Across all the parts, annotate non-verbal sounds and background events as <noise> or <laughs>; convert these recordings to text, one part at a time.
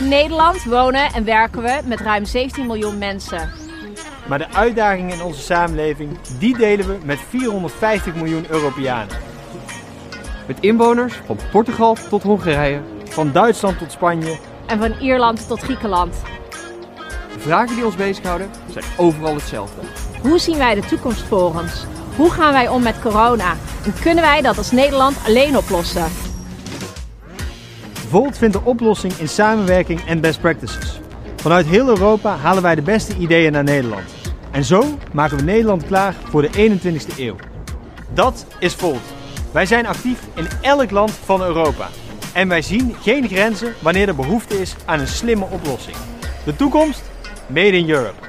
In Nederland wonen en werken we met ruim 17 miljoen mensen. Maar de uitdagingen in onze samenleving, die delen we met 450 miljoen Europeanen. Met inwoners van Portugal tot Hongarije. Van Duitsland tot Spanje. En van Ierland tot Griekenland. De vragen die ons bezighouden zijn overal hetzelfde. Hoe zien wij de toekomst voor ons? Hoe gaan wij om met corona? En kunnen wij dat als Nederland alleen oplossen? Volt vindt de oplossing in samenwerking en best practices. Vanuit heel Europa halen wij de beste ideeën naar Nederland. En zo maken we Nederland klaar voor de 21ste eeuw. Dat is Volt. Wij zijn actief in elk land van Europa. En wij zien geen grenzen wanneer er behoefte is aan een slimme oplossing. De toekomst? Made in Europe.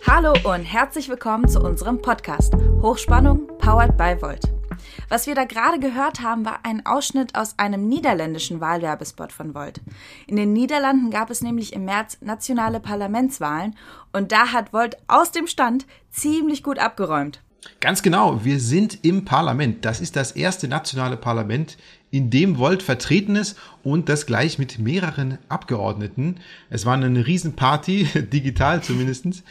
Hallo und herzlich willkommen zu unserem Podcast Hochspannung Powered by Volt. Was wir da gerade gehört haben, war ein Ausschnitt aus einem niederländischen Wahlwerbespot von Volt. In den Niederlanden gab es nämlich im März nationale Parlamentswahlen und da hat Volt aus dem Stand ziemlich gut abgeräumt. Ganz genau, wir sind im Parlament. Das ist das erste nationale Parlament, in dem Volt vertreten ist und das gleich mit mehreren Abgeordneten. Es war eine Riesenparty, <laughs> digital zumindestens.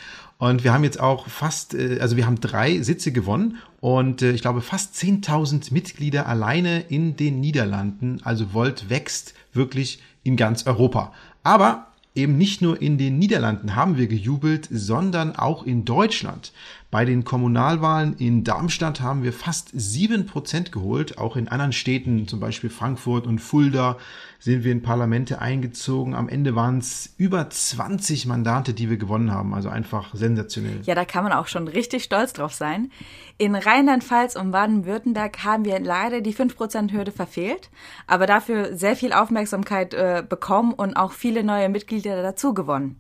Und wir haben jetzt auch fast, äh, also wir haben drei Sitze gewonnen und äh, ich glaube fast 10.000 Mitglieder alleine in den Niederlanden. Also Volt wächst wirklich in ganz Europa. Aber eben nicht nur in den Niederlanden haben wir gejubelt, sondern auch in Deutschland. Bei den Kommunalwahlen in Darmstadt haben wir fast sieben Prozent geholt. Auch in anderen Städten, zum Beispiel Frankfurt und Fulda, sind wir in Parlamente eingezogen. Am Ende waren es über 20 Mandate, die wir gewonnen haben. Also einfach sensationell. Ja, da kann man auch schon richtig stolz drauf sein. In Rheinland-Pfalz und Baden-Württemberg haben wir leider die 5%-Hürde verfehlt, aber dafür sehr viel Aufmerksamkeit äh, bekommen und auch viele neue Mitglieder dazu gewonnen.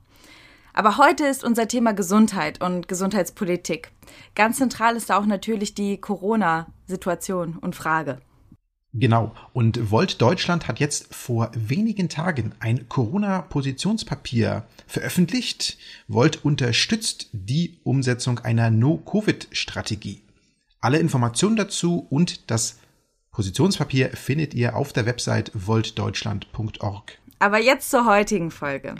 Aber heute ist unser Thema Gesundheit und Gesundheitspolitik. Ganz zentral ist da auch natürlich die Corona-Situation und Frage. Genau. Und Volt Deutschland hat jetzt vor wenigen Tagen ein Corona-Positionspapier veröffentlicht. Volt unterstützt die Umsetzung einer No-Covid-Strategie. Alle Informationen dazu und das Positionspapier findet ihr auf der Website voltdeutschland.org. Aber jetzt zur heutigen Folge.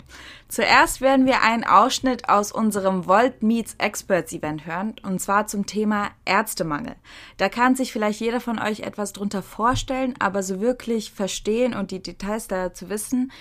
Zuerst werden wir einen Ausschnitt aus unserem Volt Meets Experts Event hören, und zwar zum Thema Ärztemangel. Da kann sich vielleicht jeder von euch etwas drunter vorstellen, aber so wirklich verstehen und die Details dazu wissen,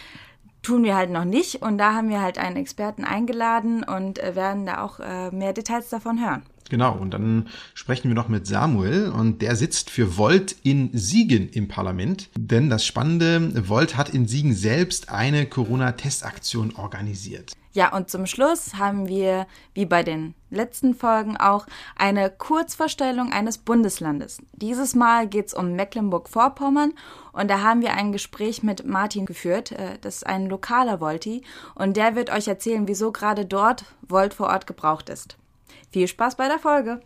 tun wir halt noch nicht. Und da haben wir halt einen Experten eingeladen und äh, werden da auch äh, mehr Details davon hören. Genau, und dann sprechen wir noch mit Samuel und der sitzt für Volt in Siegen im Parlament. Denn das Spannende, Volt hat in Siegen selbst eine Corona-Testaktion organisiert. Ja, und zum Schluss haben wir, wie bei den letzten Folgen auch, eine Kurzvorstellung eines Bundeslandes. Dieses Mal geht es um Mecklenburg-Vorpommern und da haben wir ein Gespräch mit Martin geführt. Äh, das ist ein lokaler Volti und der wird euch erzählen, wieso gerade dort Volt vor Ort gebraucht ist. Viel Spaß bei der Folge!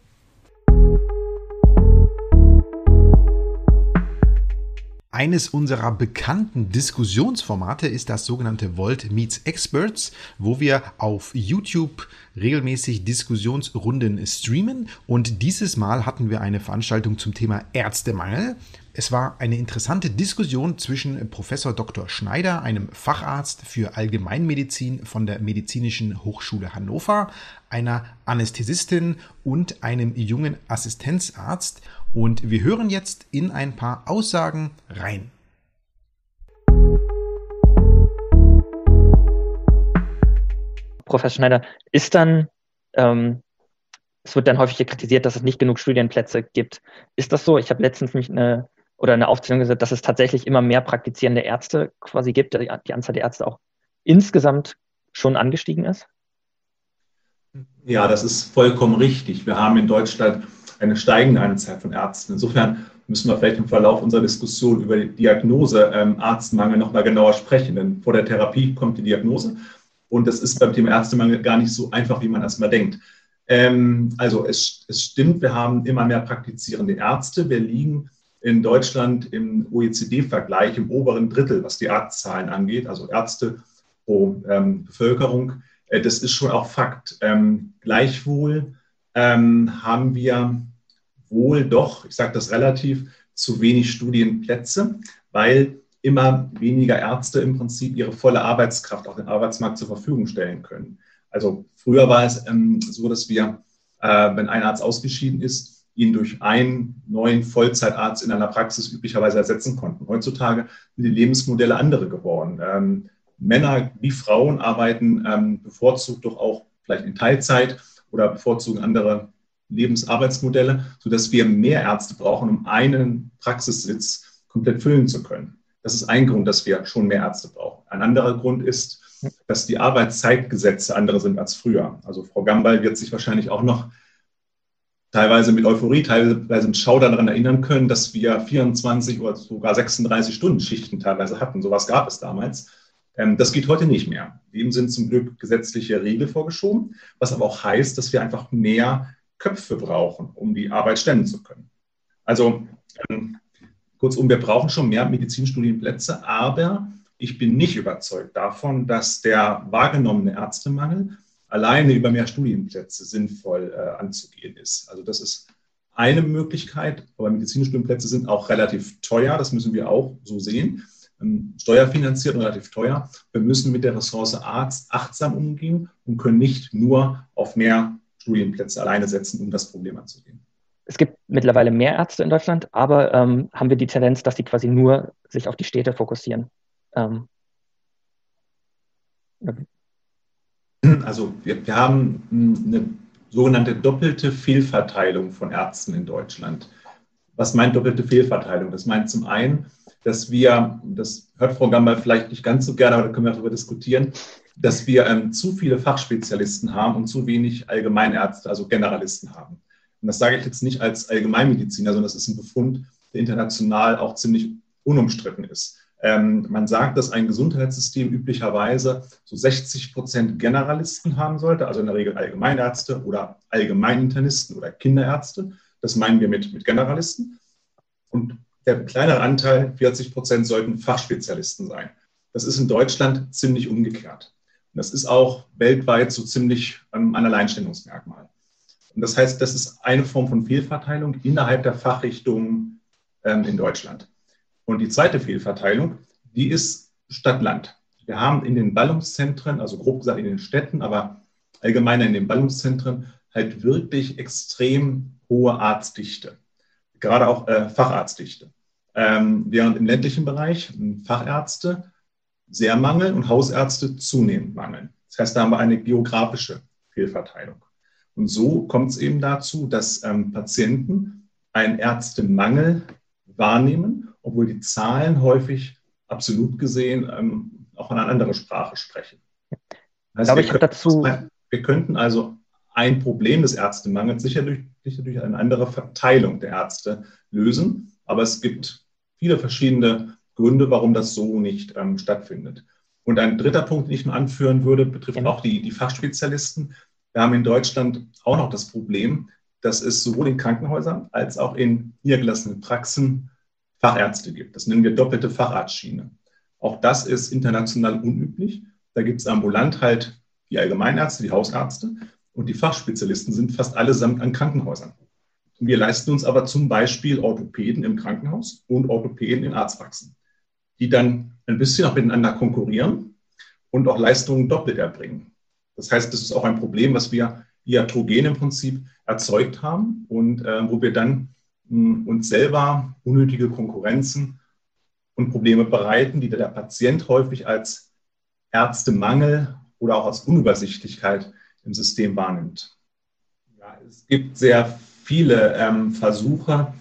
Eines unserer bekannten Diskussionsformate ist das sogenannte Volt Meets Experts, wo wir auf YouTube regelmäßig Diskussionsrunden streamen. Und dieses Mal hatten wir eine Veranstaltung zum Thema Ärztemangel. Es war eine interessante Diskussion zwischen Professor Dr. Schneider, einem Facharzt für Allgemeinmedizin von der Medizinischen Hochschule Hannover, einer Anästhesistin und einem jungen Assistenzarzt. Und wir hören jetzt in ein paar Aussagen rein. Professor Schneider, ist dann, ähm, es wird dann häufig kritisiert, dass es nicht genug Studienplätze gibt. Ist das so? Ich habe letztens mich eine oder eine Aufzählung gesagt, dass es tatsächlich immer mehr praktizierende Ärzte quasi gibt, die, die Anzahl der Ärzte auch insgesamt schon angestiegen ist? Ja, das ist vollkommen richtig. Wir haben in Deutschland eine steigende Anzahl von Ärzten. Insofern müssen wir vielleicht im Verlauf unserer Diskussion über die Diagnose ähm, Arztmangel noch mal genauer sprechen. Denn vor der Therapie kommt die Diagnose. Und das ist beim Thema Ärztemangel gar nicht so einfach, wie man erstmal denkt. Ähm, also es, es stimmt, wir haben immer mehr praktizierende Ärzte. Wir liegen in Deutschland im OECD-Vergleich im oberen Drittel, was die Arztzahlen angeht, also Ärzte pro ähm, Bevölkerung. Äh, das ist schon auch Fakt. Ähm, gleichwohl ähm, haben wir wohl doch, ich sage das relativ, zu wenig Studienplätze, weil immer weniger Ärzte im Prinzip ihre volle Arbeitskraft auf den Arbeitsmarkt zur Verfügung stellen können. Also früher war es ähm, so, dass wir, äh, wenn ein Arzt ausgeschieden ist, ihn durch einen neuen Vollzeitarzt in einer Praxis üblicherweise ersetzen konnten. Heutzutage sind die Lebensmodelle andere geworden. Ähm, Männer wie Frauen arbeiten ähm, bevorzugt doch auch vielleicht in Teilzeit oder bevorzugen andere Lebensarbeitsmodelle, sodass wir mehr Ärzte brauchen, um einen Praxissitz komplett füllen zu können. Das ist ein Grund, dass wir schon mehr Ärzte brauchen. Ein anderer Grund ist, dass die Arbeitszeitgesetze andere sind als früher. Also Frau Gambal wird sich wahrscheinlich auch noch teilweise mit Euphorie, teilweise mit Schau daran erinnern können, dass wir 24 oder sogar 36 Stunden Schichten teilweise hatten. Sowas gab es damals. Ähm, das geht heute nicht mehr. Dem sind zum Glück gesetzliche Regeln vorgeschoben, was aber auch heißt, dass wir einfach mehr Köpfe brauchen, um die Arbeit stemmen zu können. Also ähm, kurzum, wir brauchen schon mehr Medizinstudienplätze, aber ich bin nicht überzeugt davon, dass der wahrgenommene Ärztemangel alleine über mehr Studienplätze sinnvoll äh, anzugehen ist. Also das ist eine Möglichkeit, aber medizinische Studienplätze sind auch relativ teuer, das müssen wir auch so sehen. Ähm, steuerfinanziert und relativ teuer. Wir müssen mit der Ressource Arzt achtsam umgehen und können nicht nur auf mehr Studienplätze alleine setzen, um das Problem anzugehen. Es gibt mittlerweile mehr Ärzte in Deutschland, aber ähm, haben wir die Tendenz, dass sie quasi nur sich auf die Städte fokussieren. Ähm, also wir, wir haben eine sogenannte doppelte Fehlverteilung von Ärzten in Deutschland. Was meint doppelte Fehlverteilung? Das meint zum einen, dass wir, das hört Frau Gambal vielleicht nicht ganz so gerne, aber da können wir darüber diskutieren, dass wir ähm, zu viele Fachspezialisten haben und zu wenig Allgemeinärzte, also Generalisten haben. Und das sage ich jetzt nicht als Allgemeinmediziner, sondern das ist ein Befund, der international auch ziemlich unumstritten ist. Ähm, man sagt, dass ein Gesundheitssystem üblicherweise so 60 Prozent Generalisten haben sollte, also in der Regel Allgemeinärzte oder Allgemeininternisten oder Kinderärzte. Das meinen wir mit, mit Generalisten. Und der kleinere Anteil, 40 Prozent, sollten Fachspezialisten sein. Das ist in Deutschland ziemlich umgekehrt. Und das ist auch weltweit so ziemlich ähm, ein Alleinstellungsmerkmal. Und das heißt, das ist eine Form von Fehlverteilung innerhalb der Fachrichtungen ähm, in Deutschland. Und die zweite Fehlverteilung, die ist Stadt-Land. Wir haben in den Ballungszentren, also grob gesagt in den Städten, aber allgemeiner in den Ballungszentren, halt wirklich extrem hohe Arztdichte. Gerade auch äh, Facharztdichte. Ähm, während im ländlichen Bereich Fachärzte sehr mangeln und Hausärzte zunehmend mangeln. Das heißt, da haben wir eine geografische Fehlverteilung. Und so kommt es eben dazu, dass ähm, Patienten einen Ärztemangel wahrnehmen obwohl die Zahlen häufig absolut gesehen ähm, auch eine andere Sprache sprechen. Also ich wir, dazu wir könnten also ein Problem des Ärztemangels sicherlich, sicher durch eine andere Verteilung der Ärzte lösen, aber es gibt viele verschiedene Gründe, warum das so nicht ähm, stattfindet. Und ein dritter Punkt, den ich nur anführen würde, betrifft auch die, die Fachspezialisten. Wir haben in Deutschland auch noch das Problem, dass es sowohl in Krankenhäusern als auch in niedergelassenen Praxen Fachärzte gibt. Das nennen wir doppelte Facharztschiene. Auch das ist international unüblich. Da gibt es ambulant halt die Allgemeinärzte, die Hausärzte und die Fachspezialisten sind fast allesamt an Krankenhäusern. Wir leisten uns aber zum Beispiel Orthopäden im Krankenhaus und Orthopäden in Arztpraxen, die dann ein bisschen auch miteinander konkurrieren und auch Leistungen doppelt erbringen. Das heißt, das ist auch ein Problem, was wir iatrogen im Prinzip erzeugt haben und äh, wo wir dann uns selber unnötige Konkurrenzen und Probleme bereiten, die der Patient häufig als Ärztemangel oder auch als Unübersichtlichkeit im System wahrnimmt. Ja, es gibt sehr viele ähm, Versuche,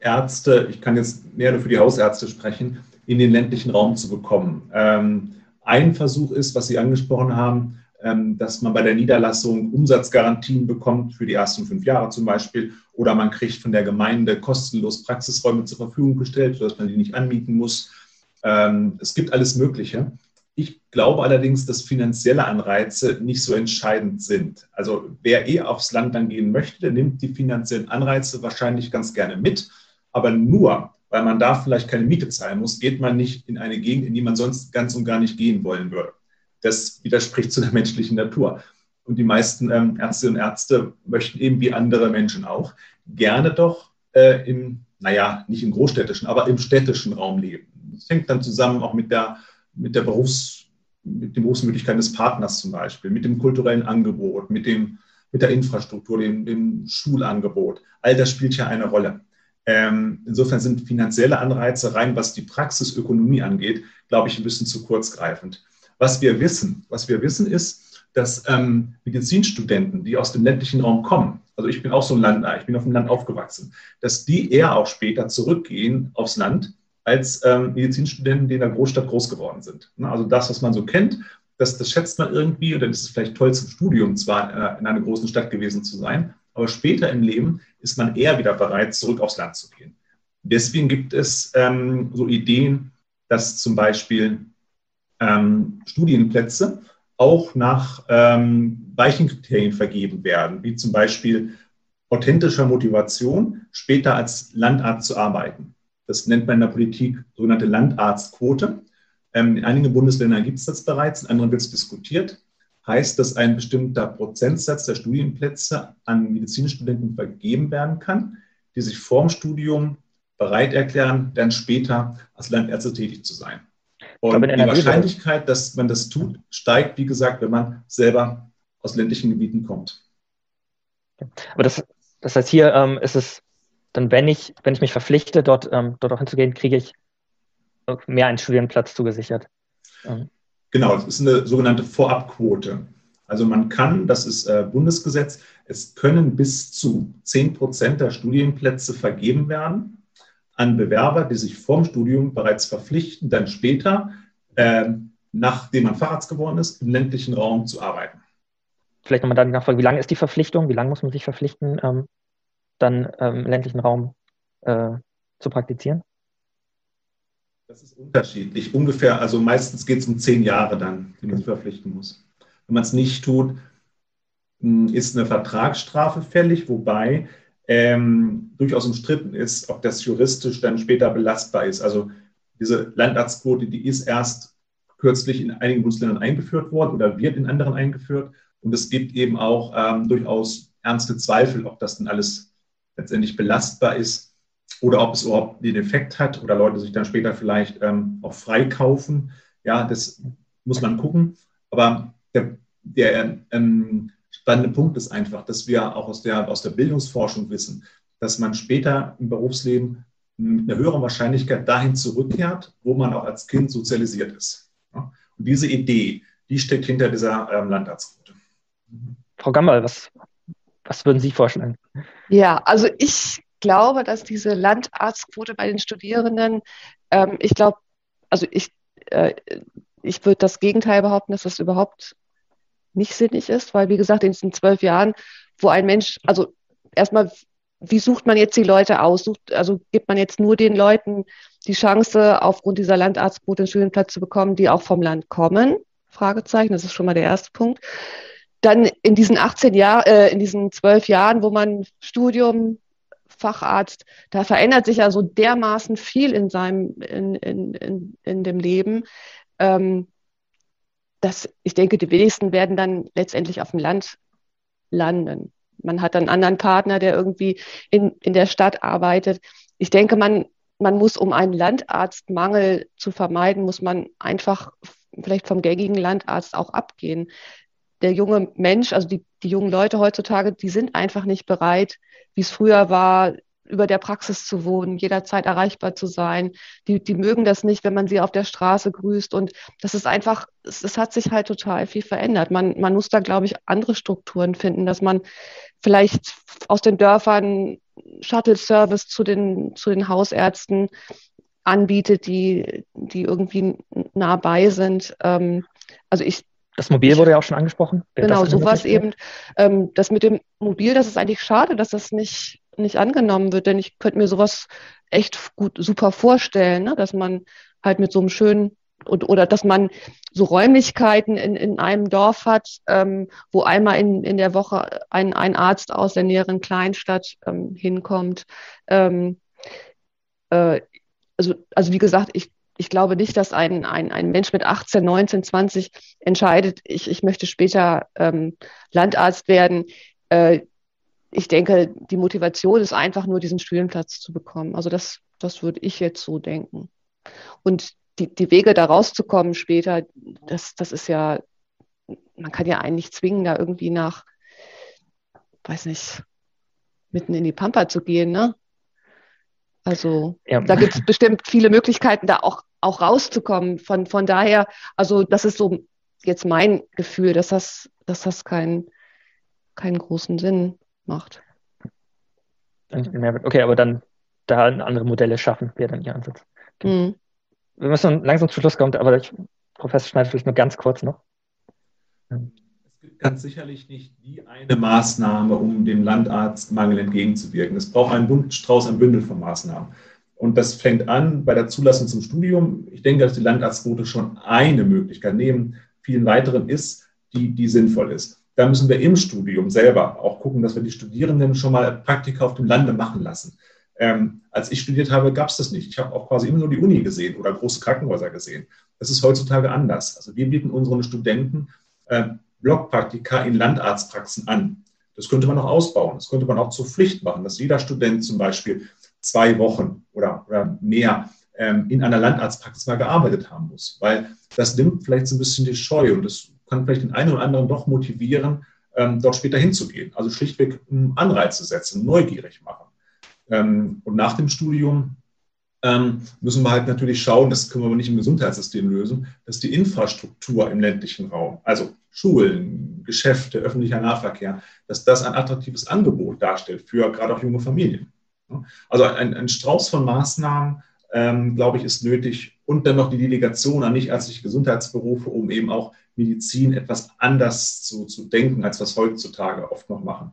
Ärzte, ich kann jetzt mehr nur für die Hausärzte sprechen, in den ländlichen Raum zu bekommen. Ähm, ein Versuch ist, was Sie angesprochen haben, dass man bei der Niederlassung Umsatzgarantien bekommt für die ersten fünf Jahre zum Beispiel oder man kriegt von der Gemeinde kostenlos Praxisräume zur Verfügung gestellt, sodass man die nicht anmieten muss. Ähm, es gibt alles Mögliche. Ich glaube allerdings, dass finanzielle Anreize nicht so entscheidend sind. Also wer eh aufs Land dann gehen möchte, der nimmt die finanziellen Anreize wahrscheinlich ganz gerne mit. Aber nur, weil man da vielleicht keine Miete zahlen muss, geht man nicht in eine Gegend, in die man sonst ganz und gar nicht gehen wollen würde das widerspricht zu der menschlichen Natur. Und die meisten ähm, Ärztinnen und Ärzte möchten eben wie andere Menschen auch gerne doch äh, im naja, nicht im großstädtischen, aber im städtischen Raum leben. Das hängt dann zusammen auch mit der, mit der Berufs, mit den Berufsmöglichkeiten des Partners zum Beispiel, mit dem kulturellen Angebot, mit, dem, mit der Infrastruktur, dem, dem Schulangebot. All das spielt ja eine Rolle. Ähm, insofern sind finanzielle Anreize rein, was die Praxisökonomie angeht, glaube ich, ein bisschen zu kurzgreifend. Was wir wissen, was wir wissen ist, dass ähm, Medizinstudenten, die aus dem ländlichen Raum kommen, also ich bin auch so ein Land, ich bin auf dem Land aufgewachsen, dass die eher auch später zurückgehen aufs Land als ähm, Medizinstudenten, die in der Großstadt groß geworden sind. Also das, was man so kennt, das, das schätzt man irgendwie und dann ist es vielleicht toll zum Studium zwar äh, in einer großen Stadt gewesen zu sein, aber später im Leben ist man eher wieder bereit, zurück aufs Land zu gehen. Deswegen gibt es ähm, so Ideen, dass zum Beispiel ähm, Studienplätze auch nach ähm, weichen Kriterien vergeben werden, wie zum Beispiel authentischer Motivation, später als Landarzt zu arbeiten. Das nennt man in der Politik sogenannte Landarztquote. Ähm, in einigen Bundesländern gibt es das bereits, in anderen wird es diskutiert. Heißt, dass ein bestimmter Prozentsatz der Studienplätze an Medizinstudenten vergeben werden kann, die sich vorm Studium bereit erklären, dann später als Landärzte tätig zu sein. Und die Wahrscheinlichkeit, dass man das tut, steigt, wie gesagt, wenn man selber aus ländlichen Gebieten kommt. Aber das, das heißt, hier ähm, ist es dann, wenn ich, wenn ich mich verpflichte, dort, ähm, dort auch hinzugehen, kriege ich mehr einen Studienplatz zugesichert. Ähm. Genau, das ist eine sogenannte Vorabquote. Also man kann, das ist äh, Bundesgesetz, es können bis zu 10 Prozent der Studienplätze vergeben werden an Bewerber, die sich vorm Studium bereits verpflichten, dann später, äh, nachdem man Facharzt geworden ist, im ländlichen Raum zu arbeiten. Vielleicht nochmal dann nachfragen, wie lange ist die Verpflichtung? Wie lange muss man sich verpflichten, ähm, dann ähm, im ländlichen Raum äh, zu praktizieren? Das ist unterschiedlich. Ungefähr, also meistens geht es um zehn Jahre dann, die man sich verpflichten muss. Wenn man es nicht tut, hm, ist eine Vertragsstrafe fällig, wobei ähm, durchaus umstritten ist, ob das juristisch dann später belastbar ist. Also diese Landarztquote, die ist erst kürzlich in einigen Bundesländern eingeführt worden oder wird in anderen eingeführt. Und es gibt eben auch ähm, durchaus ernste Zweifel, ob das denn alles letztendlich belastbar ist oder ob es überhaupt den Effekt hat oder Leute sich dann später vielleicht ähm, auch freikaufen. Ja, das muss man gucken. Aber der, der ähm, spannende Punkt ist einfach, dass wir auch aus der, aus der Bildungsforschung wissen, dass man später im Berufsleben mit einer höheren Wahrscheinlichkeit dahin zurückkehrt, wo man auch als Kind sozialisiert ist. Und diese Idee, die steckt hinter dieser ähm, Landarztquote. Frau Gammal, was, was würden Sie vorschlagen? Ja, also ich glaube, dass diese Landarztquote bei den Studierenden, ähm, ich glaube, also ich, äh, ich würde das Gegenteil behaupten, dass das überhaupt nicht sinnig ist, weil wie gesagt, in diesen zwölf Jahren, wo ein Mensch, also erstmal, wie sucht man jetzt die Leute aus? Sucht, also gibt man jetzt nur den Leuten die Chance, aufgrund dieser Landarztquote einen Studienplatz zu bekommen, die auch vom Land kommen? Fragezeichen, das ist schon mal der erste Punkt. Dann in diesen 18 Jahren, äh, in diesen zwölf Jahren, wo man Studium, Facharzt, da verändert sich ja so dermaßen viel in seinem, in, in, in, in dem Leben. Ähm, dass ich denke, die wenigsten werden dann letztendlich auf dem Land landen. Man hat einen anderen Partner, der irgendwie in, in der Stadt arbeitet. Ich denke, man, man muss, um einen Landarztmangel zu vermeiden, muss man einfach vielleicht vom gängigen Landarzt auch abgehen. Der junge Mensch, also die, die jungen Leute heutzutage, die sind einfach nicht bereit, wie es früher war, über der Praxis zu wohnen, jederzeit erreichbar zu sein. Die, die mögen das nicht, wenn man sie auf der Straße grüßt. Und das ist einfach, es, es hat sich halt total viel verändert. Man, man muss da, glaube ich, andere Strukturen finden, dass man vielleicht aus den Dörfern Shuttle-Service zu den, zu den Hausärzten anbietet, die, die irgendwie nah bei sind. Ähm, also ich das Mobil wurde ja auch schon angesprochen. Genau, sowas eben. Ähm, das mit dem Mobil, das ist eigentlich schade, dass das nicht nicht angenommen wird, denn ich könnte mir sowas echt gut super vorstellen, ne? dass man halt mit so einem schönen und, oder dass man so Räumlichkeiten in, in einem Dorf hat, ähm, wo einmal in, in der Woche ein, ein Arzt aus der näheren Kleinstadt ähm, hinkommt. Ähm, äh, also, also wie gesagt, ich, ich glaube nicht, dass ein, ein, ein Mensch mit 18, 19, 20 entscheidet, ich, ich möchte später ähm, Landarzt werden. Äh, ich denke, die Motivation ist einfach nur, diesen Studienplatz zu bekommen. Also das, das würde ich jetzt so denken. Und die, die Wege da rauszukommen später, das, das ist ja, man kann ja einen nicht zwingen, da irgendwie nach, weiß nicht, mitten in die Pampa zu gehen, ne? Also ja. da gibt es bestimmt viele Möglichkeiten, da auch, auch rauszukommen. Von, von daher, also das ist so jetzt mein Gefühl, dass das, dass das keinen keinen großen Sinn macht. Okay, aber dann da andere Modelle schaffen, wäre dann Ihr Ansatz. Okay. Mhm. Wir müssen langsam zum Schluss kommen, aber ich, Professor Schneider, vielleicht nur ganz kurz noch. Es gibt ganz sicherlich nicht die eine Maßnahme, um dem Landarztmangel entgegenzuwirken. Es braucht einen bunten Strauß, ein Bündel von Maßnahmen. Und das fängt an bei der Zulassung zum Studium. Ich denke, dass die Landarztquote schon eine Möglichkeit neben vielen weiteren ist, die, die sinnvoll ist. Da müssen wir im Studium selber auch gucken, dass wir die Studierenden schon mal Praktika auf dem Lande machen lassen. Ähm, als ich studiert habe, gab es das nicht. Ich habe auch quasi immer nur die Uni gesehen oder große Krankenhäuser gesehen. Das ist heutzutage anders. Also wir bieten unseren Studenten äh, Blockpraktika in Landarztpraxen an. Das könnte man auch ausbauen. Das könnte man auch zur Pflicht machen, dass jeder Student zum Beispiel zwei Wochen oder, oder mehr ähm, in einer Landarztpraxis mal gearbeitet haben muss. Weil das nimmt vielleicht so ein bisschen die Scheu und das kann vielleicht den einen oder anderen doch motivieren, ähm, dort später hinzugehen. Also schlichtweg einen Anreiz zu setzen, neugierig machen. Ähm, und nach dem Studium ähm, müssen wir halt natürlich schauen, das können wir aber nicht im Gesundheitssystem lösen, dass die Infrastruktur im ländlichen Raum, also Schulen, Geschäfte, öffentlicher Nahverkehr, dass das ein attraktives Angebot darstellt für gerade auch junge Familien. Also ein, ein Strauß von Maßnahmen, ähm, glaube ich, ist nötig und dann noch die Delegation an nichtärztliche Gesundheitsberufe, um eben auch Medizin etwas anders zu, zu denken, als was heutzutage oft noch machen.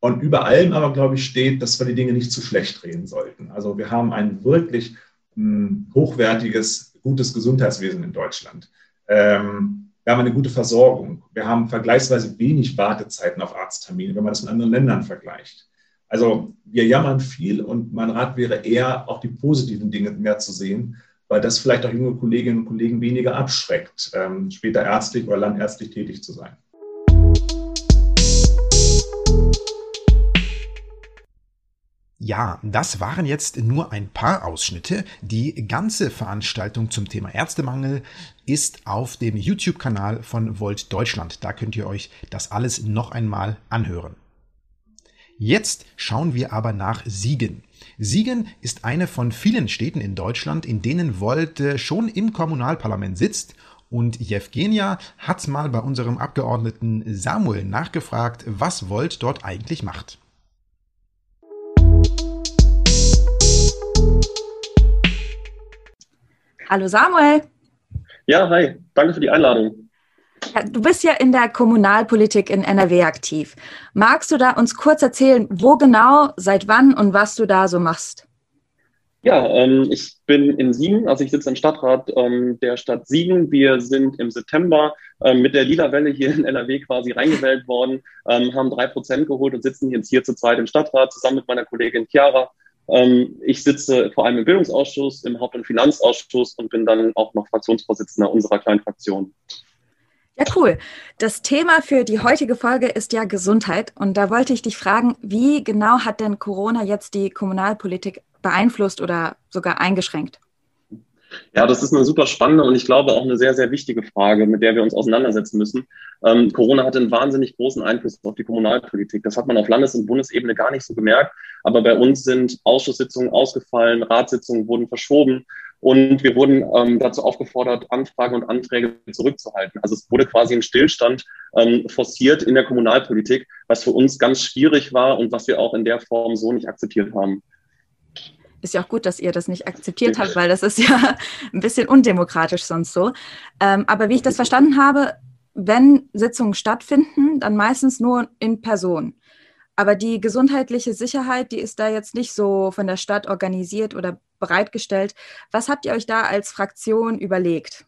Und über allem aber, glaube ich, steht, dass wir die Dinge nicht zu schlecht reden sollten. Also wir haben ein wirklich mh, hm, hochwertiges, gutes Gesundheitswesen in Deutschland. Ähm, wir haben eine gute Versorgung. Wir haben vergleichsweise wenig Wartezeiten auf Arzttermine, wenn man das mit anderen Ländern vergleicht. Also wir jammern viel und mein Rat wäre eher, auch die positiven Dinge mehr zu sehen weil das vielleicht auch junge Kolleginnen und Kollegen weniger abschreckt, ähm, später ärztlich oder landärztlich tätig zu sein. Ja, das waren jetzt nur ein paar Ausschnitte. Die ganze Veranstaltung zum Thema Ärztemangel ist auf dem YouTube-Kanal von Volt Deutschland. Da könnt ihr euch das alles noch einmal anhören. Jetzt schauen wir aber nach Siegen. Siegen ist eine von vielen Städten in Deutschland, in denen Volt schon im Kommunalparlament sitzt und Jevgenia hat mal bei unserem Abgeordneten Samuel nachgefragt, was Volt dort eigentlich macht. Hallo Samuel. Ja, hi. Danke für die Einladung. Ja, du bist ja in der Kommunalpolitik in NRW aktiv. Magst du da uns kurz erzählen, wo genau, seit wann und was du da so machst? Ja, ähm, ich bin in Siegen, also ich sitze im Stadtrat ähm, der Stadt Siegen. Wir sind im September ähm, mit der Lila-Welle hier in NRW quasi reingewählt worden, ähm, haben drei Prozent geholt und sitzen jetzt hier zu zweit im Stadtrat zusammen mit meiner Kollegin Chiara. Ähm, ich sitze vor allem im Bildungsausschuss, im Haupt- und Finanzausschuss und bin dann auch noch Fraktionsvorsitzender unserer kleinen Fraktion. Ja, cool. Das Thema für die heutige Folge ist ja Gesundheit. Und da wollte ich dich fragen, wie genau hat denn Corona jetzt die Kommunalpolitik beeinflusst oder sogar eingeschränkt? Ja, das ist eine super spannende und ich glaube auch eine sehr, sehr wichtige Frage, mit der wir uns auseinandersetzen müssen. Ähm, Corona hatte einen wahnsinnig großen Einfluss auf die Kommunalpolitik. Das hat man auf Landes- und Bundesebene gar nicht so gemerkt. Aber bei uns sind Ausschusssitzungen ausgefallen, Ratssitzungen wurden verschoben und wir wurden ähm, dazu aufgefordert, Anfragen und Anträge zurückzuhalten. Also es wurde quasi ein Stillstand ähm, forciert in der Kommunalpolitik, was für uns ganz schwierig war und was wir auch in der Form so nicht akzeptiert haben. Ist ja auch gut, dass ihr das nicht akzeptiert habt, weil das ist ja <laughs> ein bisschen undemokratisch sonst so. Ähm, aber wie ich das verstanden habe, wenn Sitzungen stattfinden, dann meistens nur in Person. Aber die gesundheitliche Sicherheit, die ist da jetzt nicht so von der Stadt organisiert oder bereitgestellt. Was habt ihr euch da als Fraktion überlegt?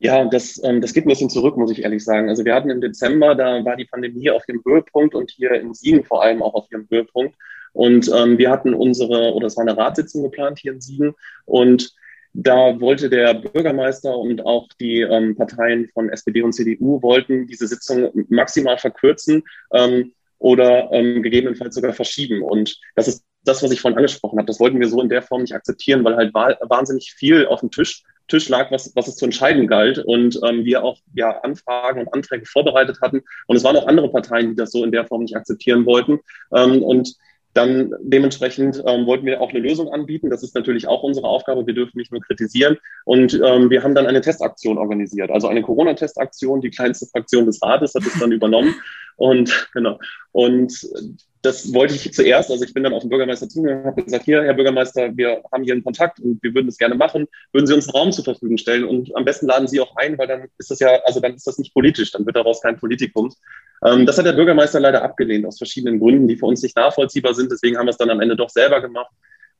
Ja, das, ähm, das geht ein bisschen zurück, muss ich ehrlich sagen. Also wir hatten im Dezember, da war die Pandemie auf dem Höhepunkt und hier in Siegen vor allem auch auf ihrem Höhepunkt. Und ähm, wir hatten unsere, oder es war eine Ratssitzung geplant hier in Siegen und da wollte der Bürgermeister und auch die ähm, Parteien von SPD und CDU wollten diese Sitzung maximal verkürzen, ähm, oder ähm, gegebenenfalls sogar verschieben. Und das ist das, was ich vorhin angesprochen habe. Das wollten wir so in der Form nicht akzeptieren, weil halt wahnsinnig viel auf dem Tisch, Tisch lag, was, was es zu entscheiden galt. Und ähm, wir auch ja, Anfragen und Anträge vorbereitet hatten. Und es waren auch andere Parteien, die das so in der Form nicht akzeptieren wollten. Ähm, und dann dementsprechend ähm, wollten wir auch eine Lösung anbieten. Das ist natürlich auch unsere Aufgabe. Wir dürfen nicht nur kritisieren. Und ähm, wir haben dann eine Testaktion organisiert, also eine Corona-Testaktion. Die kleinste Fraktion des Rates hat es dann übernommen. Und genau. Und das wollte ich zuerst, also ich bin dann auf den Bürgermeister zugegangen und habe gesagt, hier, Herr Bürgermeister, wir haben hier einen Kontakt und wir würden das gerne machen. Würden Sie uns einen Raum zur Verfügung stellen? Und am besten laden Sie auch ein, weil dann ist das ja, also dann ist das nicht politisch, dann wird daraus kein Politikum. Ähm, das hat der Bürgermeister leider abgelehnt, aus verschiedenen Gründen, die für uns nicht nachvollziehbar sind. Deswegen haben wir es dann am Ende doch selber gemacht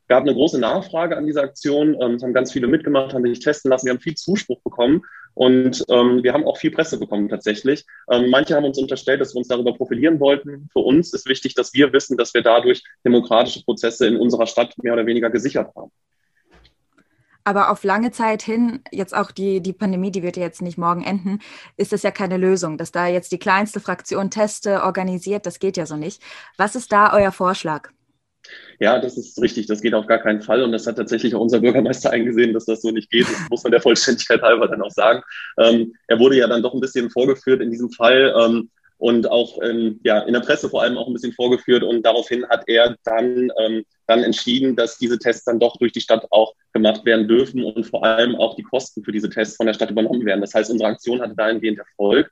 gab eine große Nachfrage an dieser Aktion. Ähm, es haben ganz viele mitgemacht, haben sich testen lassen. Wir haben viel Zuspruch bekommen und ähm, wir haben auch viel Presse bekommen tatsächlich. Ähm, manche haben uns unterstellt, dass wir uns darüber profilieren wollten. Für uns ist wichtig, dass wir wissen, dass wir dadurch demokratische Prozesse in unserer Stadt mehr oder weniger gesichert haben. Aber auf lange Zeit hin, jetzt auch die, die Pandemie, die wird ja jetzt nicht morgen enden, ist das ja keine Lösung. Dass da jetzt die kleinste Fraktion Teste organisiert, das geht ja so nicht. Was ist da euer Vorschlag? Ja, das ist richtig. Das geht auf gar keinen Fall. Und das hat tatsächlich auch unser Bürgermeister eingesehen, dass das so nicht geht. Das muss man der Vollständigkeit halber dann auch sagen. Ähm, er wurde ja dann doch ein bisschen vorgeführt in diesem Fall. Ähm, und auch ähm, ja, in der Presse vor allem auch ein bisschen vorgeführt. Und daraufhin hat er dann, ähm, dann entschieden, dass diese Tests dann doch durch die Stadt auch gemacht werden dürfen und vor allem auch die Kosten für diese Tests von der Stadt übernommen werden. Das heißt, unsere Aktion hatte dahingehend Erfolg,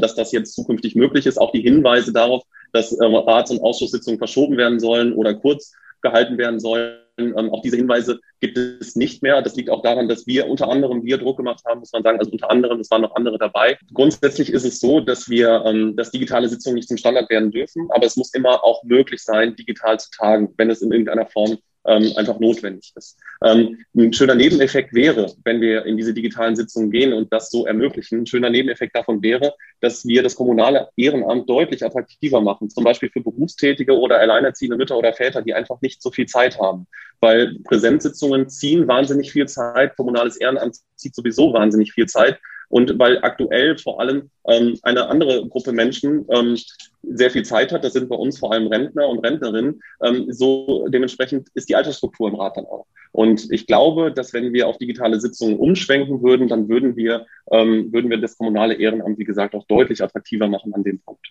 dass das jetzt zukünftig möglich ist. Auch die Hinweise darauf, dass äh, Rats- und Ausschusssitzungen verschoben werden sollen oder kurz gehalten werden sollen. Ähm, auch diese Hinweise gibt es nicht mehr. Das liegt auch daran, dass wir unter anderem wir Druck gemacht haben, muss man sagen. Also unter anderem, es waren noch andere dabei. Grundsätzlich ist es so, dass wir, ähm, dass digitale Sitzungen nicht zum Standard werden dürfen, aber es muss immer auch möglich sein, digital zu tagen, wenn es in irgendeiner Form ähm, einfach notwendig ist. Ähm, ein schöner Nebeneffekt wäre, wenn wir in diese digitalen Sitzungen gehen und das so ermöglichen, ein schöner Nebeneffekt davon wäre, dass wir das kommunale Ehrenamt deutlich attraktiver machen, zum Beispiel für Berufstätige oder alleinerziehende Mütter oder Väter, die einfach nicht so viel Zeit haben. Weil Präsenzsitzungen ziehen wahnsinnig viel Zeit, kommunales Ehrenamt zieht sowieso wahnsinnig viel Zeit. Und weil aktuell vor allem ähm, eine andere Gruppe Menschen ähm, sehr viel Zeit hat, das sind bei uns vor allem Rentner und Rentnerinnen, ähm, so dementsprechend ist die Altersstruktur im Rat dann auch. Und ich glaube, dass wenn wir auf digitale Sitzungen umschwenken würden, dann würden wir, ähm, würden wir das kommunale Ehrenamt, wie gesagt, auch deutlich attraktiver machen an dem Punkt.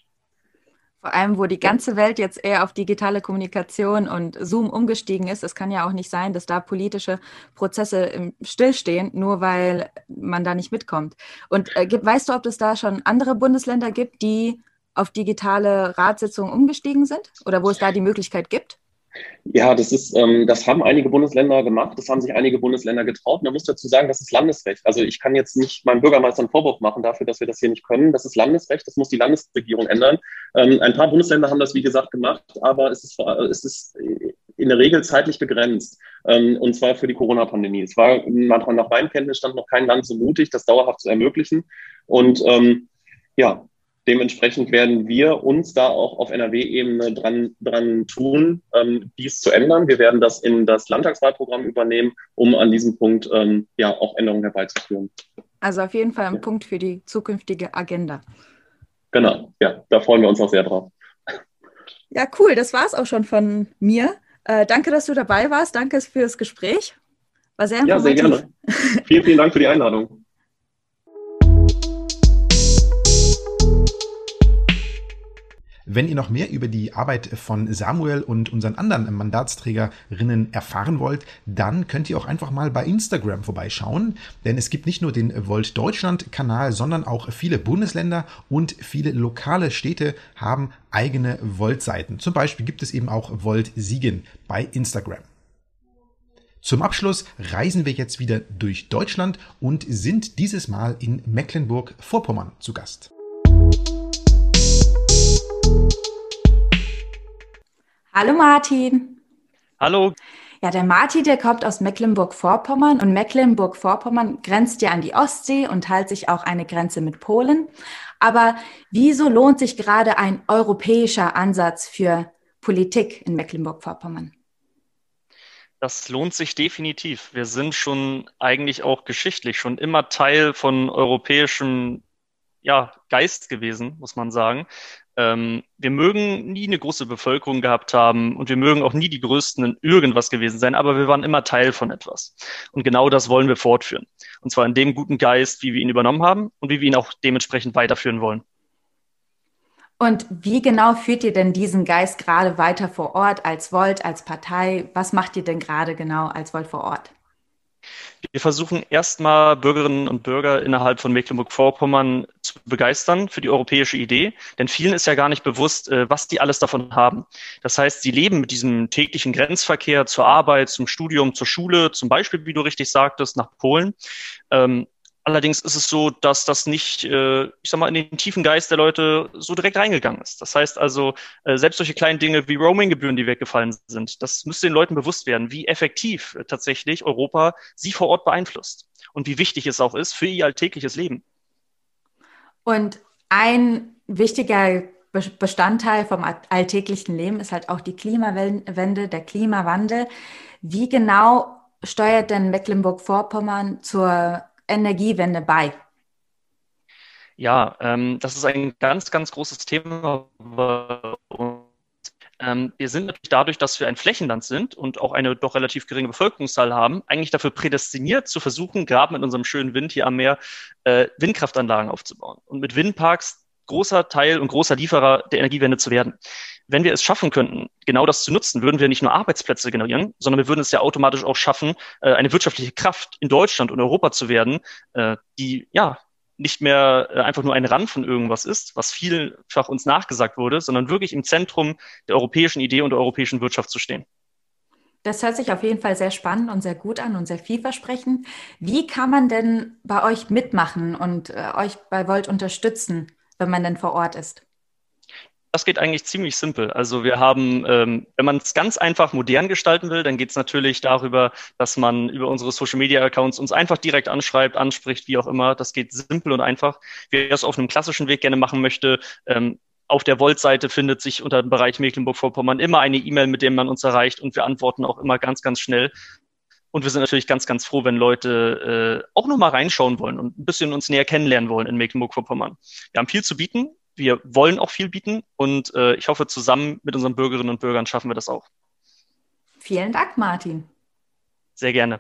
Vor allem, wo die ganze Welt jetzt eher auf digitale Kommunikation und Zoom umgestiegen ist. Es kann ja auch nicht sein, dass da politische Prozesse stillstehen, nur weil man da nicht mitkommt. Und äh, weißt du, ob es da schon andere Bundesländer gibt, die auf digitale Ratssitzungen umgestiegen sind oder wo es da die Möglichkeit gibt? Ja, das ist, ähm, das haben einige Bundesländer gemacht, das haben sich einige Bundesländer getraut. Man muss dazu sagen, das ist Landesrecht. Also ich kann jetzt nicht meinem Bürgermeister einen Vorwurf machen dafür, dass wir das hier nicht können. Das ist Landesrecht, das muss die Landesregierung ändern. Ähm, ein paar Bundesländer haben das, wie gesagt, gemacht, aber es ist, es ist in der Regel zeitlich begrenzt. Ähm, und zwar für die Corona-Pandemie. Es war nach meinem Kenntnisstand noch kein Land so mutig, das dauerhaft zu ermöglichen. Und ähm, ja, Dementsprechend werden wir uns da auch auf NRW-Ebene dran, dran tun, ähm, dies zu ändern. Wir werden das in das Landtagswahlprogramm übernehmen, um an diesem Punkt ähm, ja auch Änderungen herbeizuführen. Also auf jeden Fall ein ja. Punkt für die zukünftige Agenda. Genau, ja, da freuen wir uns auch sehr drauf. Ja, cool, das war es auch schon von mir. Äh, danke, dass du dabei warst. Danke fürs Gespräch. War sehr informativ. Ja, sehr gerne. <laughs> vielen, vielen Dank für die Einladung. Wenn ihr noch mehr über die Arbeit von Samuel und unseren anderen Mandatsträgerinnen erfahren wollt, dann könnt ihr auch einfach mal bei Instagram vorbeischauen, denn es gibt nicht nur den Volt Deutschland Kanal, sondern auch viele Bundesländer und viele lokale Städte haben eigene Volt-Seiten. Zum Beispiel gibt es eben auch Volt Siegen bei Instagram. Zum Abschluss reisen wir jetzt wieder durch Deutschland und sind dieses Mal in Mecklenburg-Vorpommern zu Gast. Hallo Martin. Hallo. Ja, der Martin, der kommt aus Mecklenburg-Vorpommern und Mecklenburg-Vorpommern grenzt ja an die Ostsee und teilt sich auch eine Grenze mit Polen. Aber wieso lohnt sich gerade ein europäischer Ansatz für Politik in Mecklenburg-Vorpommern? Das lohnt sich definitiv. Wir sind schon eigentlich auch geschichtlich schon immer Teil von europäischem ja, Geist gewesen, muss man sagen. Ähm, wir mögen nie eine große Bevölkerung gehabt haben und wir mögen auch nie die Größten in irgendwas gewesen sein, aber wir waren immer Teil von etwas. Und genau das wollen wir fortführen. Und zwar in dem guten Geist, wie wir ihn übernommen haben und wie wir ihn auch dementsprechend weiterführen wollen. Und wie genau führt ihr denn diesen Geist gerade weiter vor Ort als Volt, als Partei? Was macht ihr denn gerade genau als Volt vor Ort? Wir versuchen erstmal Bürgerinnen und Bürger innerhalb von Mecklenburg-Vorpommern zu begeistern für die europäische Idee, denn vielen ist ja gar nicht bewusst, äh, was die alles davon haben. Das heißt, sie leben mit diesem täglichen Grenzverkehr zur Arbeit, zum Studium, zur Schule, zum Beispiel, wie du richtig sagtest, nach Polen. Ähm, Allerdings ist es so, dass das nicht, äh, ich sag mal, in den tiefen Geist der Leute so direkt reingegangen ist. Das heißt also, äh, selbst solche kleinen Dinge wie Roaming-Gebühren, die weggefallen sind, das müsste den Leuten bewusst werden, wie effektiv äh, tatsächlich Europa sie vor Ort beeinflusst und wie wichtig es auch ist für ihr alltägliches Leben. Und ein wichtiger Bestandteil vom alltäglichen Leben ist halt auch die Klimawende, der Klimawandel. Wie genau steuert denn Mecklenburg-Vorpommern zur Energiewende bei? Ja, ähm, das ist ein ganz, ganz großes Thema. Ähm, wir sind natürlich dadurch, dass wir ein Flächenland sind und auch eine doch relativ geringe Bevölkerungszahl haben, eigentlich dafür prädestiniert zu versuchen, gerade mit unserem schönen Wind hier am Meer, äh, Windkraftanlagen aufzubauen und mit Windparks großer Teil und großer Lieferer der Energiewende zu werden wenn wir es schaffen könnten, genau das zu nutzen, würden wir nicht nur Arbeitsplätze generieren, sondern wir würden es ja automatisch auch schaffen, äh, eine wirtschaftliche Kraft in Deutschland und Europa zu werden, äh, die ja nicht mehr äh, einfach nur ein Rand von irgendwas ist, was vielfach uns nachgesagt wurde, sondern wirklich im Zentrum der europäischen Idee und der europäischen Wirtschaft zu stehen. Das hört sich auf jeden Fall sehr spannend und sehr gut an und sehr vielversprechend. Wie kann man denn bei euch mitmachen und äh, euch bei Volt unterstützen, wenn man denn vor Ort ist? Das geht eigentlich ziemlich simpel. Also wir haben, ähm, wenn man es ganz einfach modern gestalten will, dann geht es natürlich darüber, dass man über unsere Social-Media-Accounts uns einfach direkt anschreibt, anspricht, wie auch immer. Das geht simpel und einfach. Wer es auf einem klassischen Weg gerne machen möchte, ähm, auf der Volt-Seite findet sich unter dem Bereich Mecklenburg-Vorpommern immer eine E-Mail, mit der man uns erreicht und wir antworten auch immer ganz, ganz schnell. Und wir sind natürlich ganz, ganz froh, wenn Leute äh, auch noch mal reinschauen wollen und ein bisschen uns näher kennenlernen wollen in Mecklenburg-Vorpommern. Wir haben viel zu bieten. Wir wollen auch viel bieten und äh, ich hoffe, zusammen mit unseren Bürgerinnen und Bürgern schaffen wir das auch. Vielen Dank, Martin. Sehr gerne.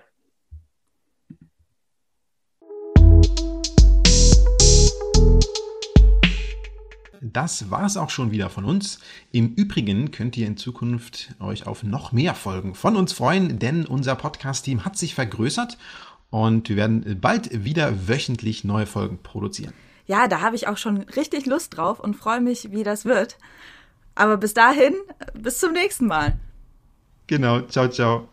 Das war es auch schon wieder von uns. Im Übrigen könnt ihr in Zukunft euch auf noch mehr Folgen von uns freuen, denn unser Podcast-Team hat sich vergrößert und wir werden bald wieder wöchentlich neue Folgen produzieren ja, da habe ich auch schon richtig Lust drauf und freue mich, wie das wird. Aber bis dahin, bis zum nächsten Mal. Genau, ciao, ciao.